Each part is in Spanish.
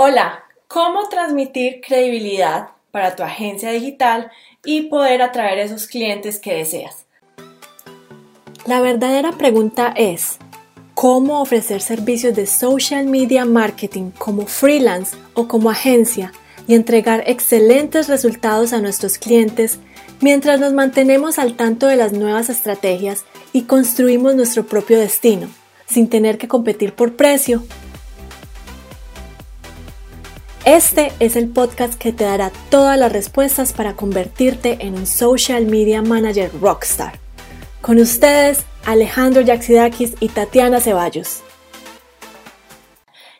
Hola, ¿cómo transmitir credibilidad para tu agencia digital y poder atraer esos clientes que deseas? La verdadera pregunta es, ¿cómo ofrecer servicios de social media marketing como freelance o como agencia y entregar excelentes resultados a nuestros clientes mientras nos mantenemos al tanto de las nuevas estrategias y construimos nuestro propio destino, sin tener que competir por precio este es el podcast que te dará todas las respuestas para convertirte en un social media manager rockstar. Con ustedes, Alejandro Yaxidakis y Tatiana Ceballos.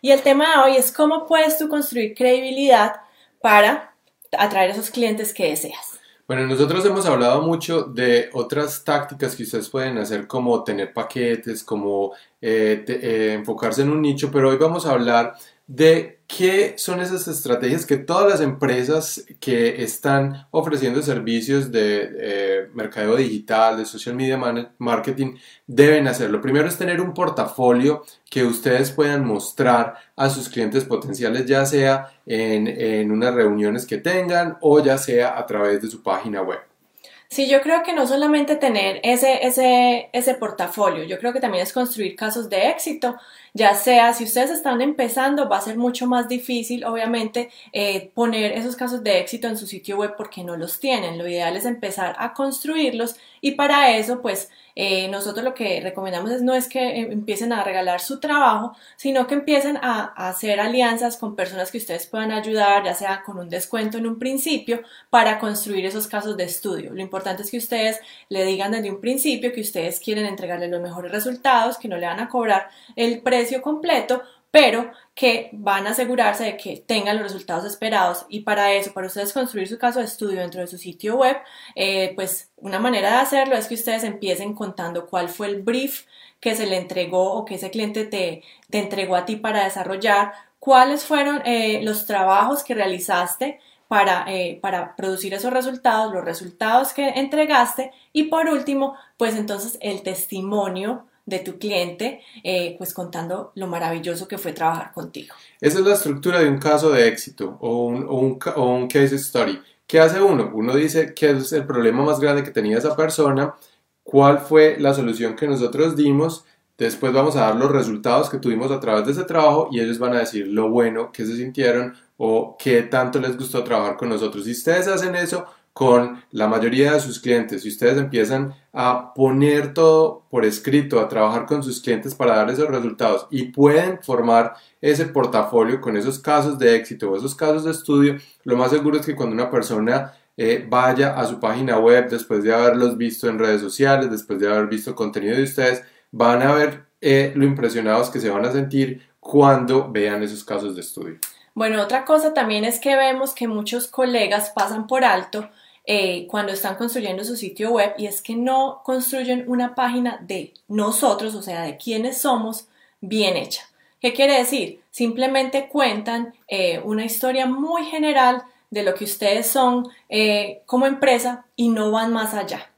Y el tema de hoy es cómo puedes tú construir credibilidad para atraer a esos clientes que deseas. Bueno, nosotros hemos hablado mucho de otras tácticas que ustedes pueden hacer como tener paquetes, como eh, eh, enfocarse en un nicho, pero hoy vamos a hablar de qué son esas estrategias que todas las empresas que están ofreciendo servicios de eh, mercadeo digital, de social media marketing, deben hacer. Lo primero es tener un portafolio que ustedes puedan mostrar a sus clientes potenciales, ya sea en, en unas reuniones que tengan o ya sea a través de su página web. Sí, yo creo que no solamente tener ese, ese, ese portafolio, yo creo que también es construir casos de éxito, ya sea si ustedes están empezando, va a ser mucho más difícil, obviamente, eh, poner esos casos de éxito en su sitio web porque no los tienen. Lo ideal es empezar a construirlos y para eso, pues, eh, nosotros lo que recomendamos es no es que eh, empiecen a regalar su trabajo, sino que empiecen a, hacer alianzas con personas que ustedes puedan ayudar, ya sea con un descuento en un principio, para construir esos casos de estudio. Es que ustedes le digan desde un principio que ustedes quieren entregarle los mejores resultados, que no le van a cobrar el precio completo, pero que van a asegurarse de que tengan los resultados esperados. Y para eso, para ustedes construir su caso de estudio dentro de su sitio web, eh, pues una manera de hacerlo es que ustedes empiecen contando cuál fue el brief que se le entregó o que ese cliente te, te entregó a ti para desarrollar, cuáles fueron eh, los trabajos que realizaste para, eh, para producir esos resultados, los resultados que entregaste y por último, pues entonces el testimonio de tu cliente, eh, pues contando lo maravilloso que fue trabajar contigo. Esa es la estructura de un caso de éxito o un, o un, o un case story. ¿Qué hace uno? Uno dice qué es el problema más grande que tenía esa persona, cuál fue la solución que nosotros dimos, después vamos a dar los resultados que tuvimos a través de ese trabajo y ellos van a decir lo bueno que se sintieron o qué tanto les gustó trabajar con nosotros. Si ustedes hacen eso, con la mayoría de sus clientes. Si ustedes empiezan a poner todo por escrito, a trabajar con sus clientes para dar esos resultados y pueden formar ese portafolio con esos casos de éxito o esos casos de estudio, lo más seguro es que cuando una persona eh, vaya a su página web después de haberlos visto en redes sociales, después de haber visto contenido de ustedes, van a ver eh, lo impresionados que se van a sentir cuando vean esos casos de estudio. Bueno, otra cosa también es que vemos que muchos colegas pasan por alto eh, cuando están construyendo su sitio web y es que no construyen una página de nosotros, o sea, de quiénes somos, bien hecha. ¿Qué quiere decir? Simplemente cuentan eh, una historia muy general de lo que ustedes son eh, como empresa y no van más allá.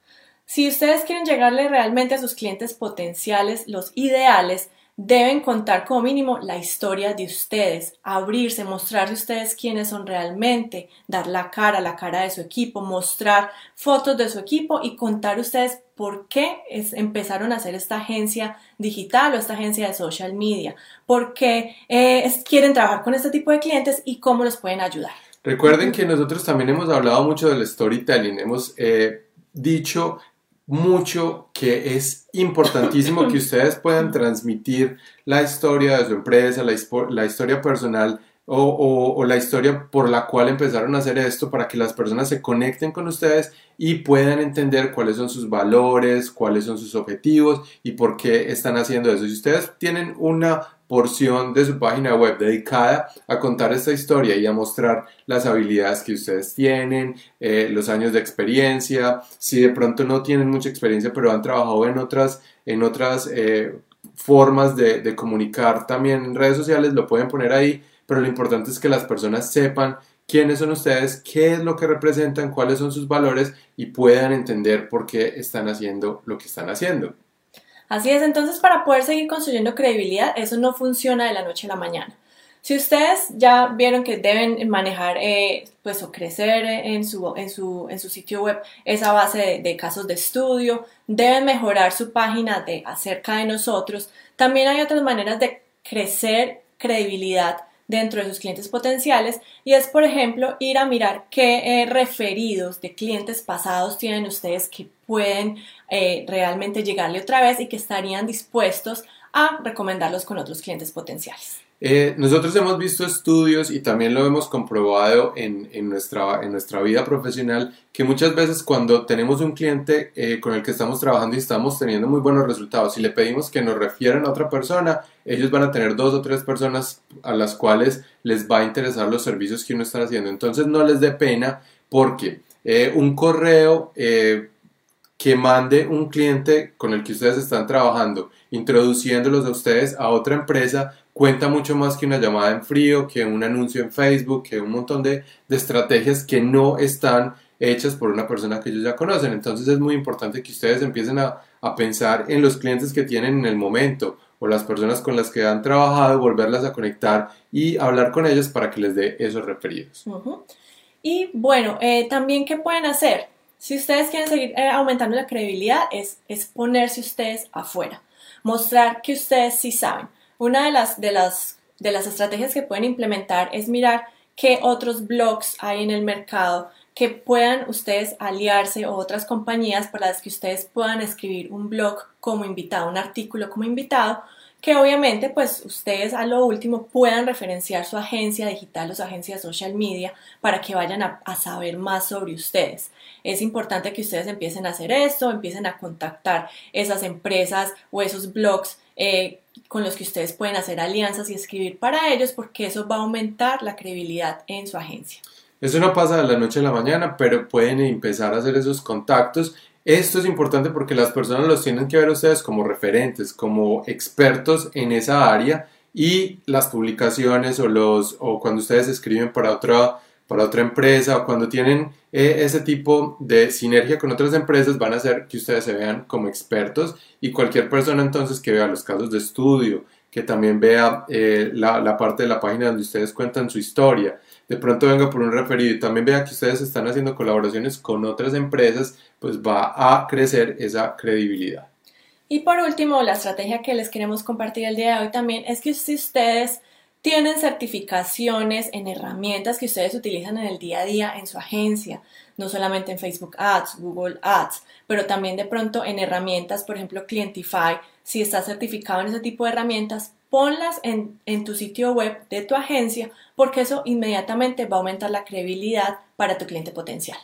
Si ustedes quieren llegarle realmente a sus clientes potenciales, los ideales, deben contar como mínimo la historia de ustedes, abrirse, mostrarse ustedes quiénes son realmente, dar la cara, la cara de su equipo, mostrar fotos de su equipo y contar ustedes por qué empezaron a hacer esta agencia digital o esta agencia de social media, por qué eh, quieren trabajar con este tipo de clientes y cómo los pueden ayudar. Recuerden que nosotros también hemos hablado mucho del storytelling, hemos eh, dicho mucho que es importantísimo que ustedes puedan transmitir la historia de su empresa, la, historia personal o, la historia por la cual empezaron a hacer esto para que las personas se conecten con ustedes y puedan entender cuáles son sus valores, cuáles son sus objetivos y por qué están haciendo eso. Si ustedes tienen una porción de su página web dedicada a contar esta historia y a mostrar las habilidades que ustedes tienen, eh, los años de experiencia, si de pronto no tienen mucha experiencia pero han trabajado en otras, en otras eh, formas de, de comunicar también en redes sociales, lo pueden poner ahí, pero lo importante es que las personas sepan quiénes son ustedes, qué es lo que representan, cuáles son sus valores y puedan entender por qué están haciendo lo que están haciendo. Así es, entonces para poder seguir construyendo credibilidad, eso no funciona de la noche a la mañana. Si ustedes ya vieron que deben manejar eh, pues, o crecer en su, en, su, en su sitio web esa base de, casos de estudio, deben mejorar su página de acerca de nosotros. También hay otras maneras de crecer credibilidad dentro de sus clientes potenciales y es, por ejemplo, ir a mirar qué eh, referidos de clientes pasados tienen ustedes que pueden eh, realmente llegarle otra vez y que estarían dispuestos a recomendarlos con otros clientes potenciales. Eh, nosotros hemos visto estudios y también lo hemos comprobado en, nuestra, en nuestra vida profesional que muchas veces cuando tenemos un cliente eh, con el que estamos trabajando y estamos teniendo muy buenos resultados y le pedimos que nos refieran a otra persona, ellos van a tener dos o tres personas a las cuales les va a interesar los servicios que uno está haciendo. Entonces no les dé pena porque eh, un correo que mande un cliente con el que ustedes están trabajando, introduciéndolos a ustedes a otra empresa, cuenta mucho más que una llamada en frío, que un anuncio en Facebook, que un montón de, estrategias que no están hechas por una persona que ellos ya conocen. Entonces es muy importante que ustedes empiecen a, pensar en los clientes que tienen en el momento o las personas con las que han trabajado, volverlas a conectar y hablar con ellas para que les dé esos referidos. Y bueno, eh, también qué pueden hacer. Si ustedes quieren seguir eh, aumentando la credibilidad, es, es ponerse ustedes afuera, mostrar que ustedes sí saben. Una de las, de, las, de las estrategias que pueden implementar es mirar qué otros blogs hay en el mercado que puedan ustedes aliarse o otras compañías para las que ustedes puedan escribir un blog como invitado, un artículo como invitado que obviamente pues ustedes a lo último puedan referenciar su agencia digital o su agencia social media para que vayan a, saber más sobre ustedes. Es importante que ustedes empiecen a hacer esto, empiecen a contactar esas empresas o esos blogs eh, con los que ustedes pueden hacer alianzas y escribir para ellos porque eso va a aumentar la credibilidad en su agencia. Eso no pasa de la noche a la mañana, pero pueden empezar a hacer esos contactos esto es importante porque las personas los tienen que ver ustedes como referentes, como expertos en esa área y las publicaciones o, los, o cuando ustedes escriben para otra, para otra empresa o cuando tienen eh, ese tipo de sinergia con otras empresas van a hacer que ustedes se vean como expertos y cualquier persona entonces que vea los casos de estudio, que también vea eh, la, la parte de la página donde ustedes cuentan su historia, de pronto venga por un referido y también vea que ustedes están haciendo colaboraciones con otras empresas, pues va a crecer esa credibilidad. Y por último, la estrategia que les queremos compartir el día de hoy también es que si ustedes tienen certificaciones en herramientas que ustedes utilizan en el día a día en su agencia, no solamente en Facebook Ads, Google Ads, pero también de pronto en herramientas, por ejemplo, Clientify, si está certificado en ese tipo de herramientas, ponlas en, tu sitio web de tu agencia porque eso inmediatamente va a aumentar la credibilidad para tu cliente potencial.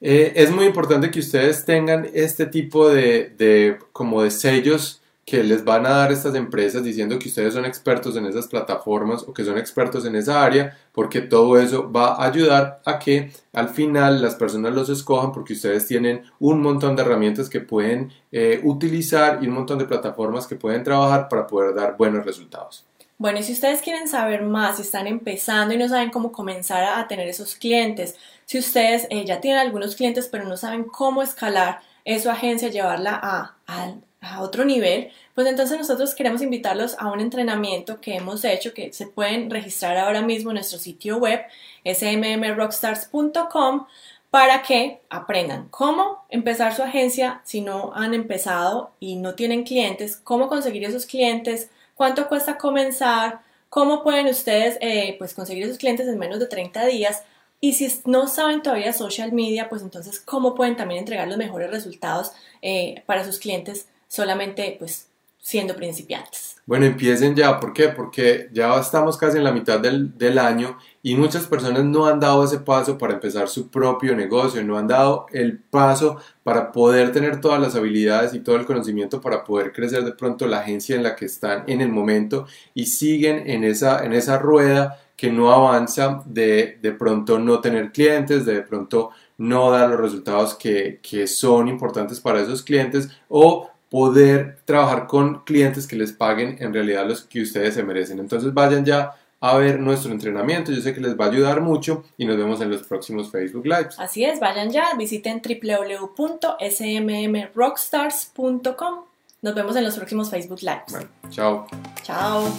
Eh, es muy importante que ustedes tengan este tipo de, de como de sellos que les van a dar estas empresas diciendo que ustedes son expertos en esas plataformas o que son expertos en esa área, porque todo eso va a ayudar a que al final las personas los escojan porque ustedes tienen un montón de herramientas que pueden eh, utilizar y un montón de plataformas que pueden trabajar para poder dar buenos resultados. Bueno, y si ustedes quieren saber más, si están empezando y no saben cómo comenzar a tener esos clientes, si ustedes eh, ya tienen algunos clientes pero no saben cómo escalar su agencia, llevarla a, a a otro nivel, pues entonces nosotros queremos invitarlos a un entrenamiento que hemos hecho, que se pueden registrar ahora mismo en nuestro sitio web, smmrockstars.com, para que aprendan cómo empezar su agencia si no han empezado y no tienen clientes, cómo conseguir esos clientes, cuánto cuesta comenzar, cómo pueden ustedes eh, pues conseguir esos clientes en menos de 30 días. Y si no saben todavía social media, pues entonces cómo pueden también entregar los mejores resultados eh, para sus clientes solamente pues siendo principiantes. Bueno, empiecen ya, ¿por qué? Porque ya estamos casi en la mitad del, del, año y muchas personas no han dado ese paso para empezar su propio negocio, no han dado el paso para poder tener todas las habilidades y todo el conocimiento para poder crecer de pronto la agencia en la que están en el momento y siguen en esa, en esa rueda que no avanza de de pronto no tener clientes, de, de pronto no dar los resultados que, que son importantes para esos clientes o poder trabajar con clientes que les paguen en realidad los que ustedes se merecen. Entonces vayan ya a ver nuestro entrenamiento, yo sé que les va a ayudar mucho y nos vemos en los próximos Facebook Lives. Así es, vayan ya, visiten www.smmrockstars.com. Nos vemos en los próximos Facebook Lives. Bueno, chao. Chao.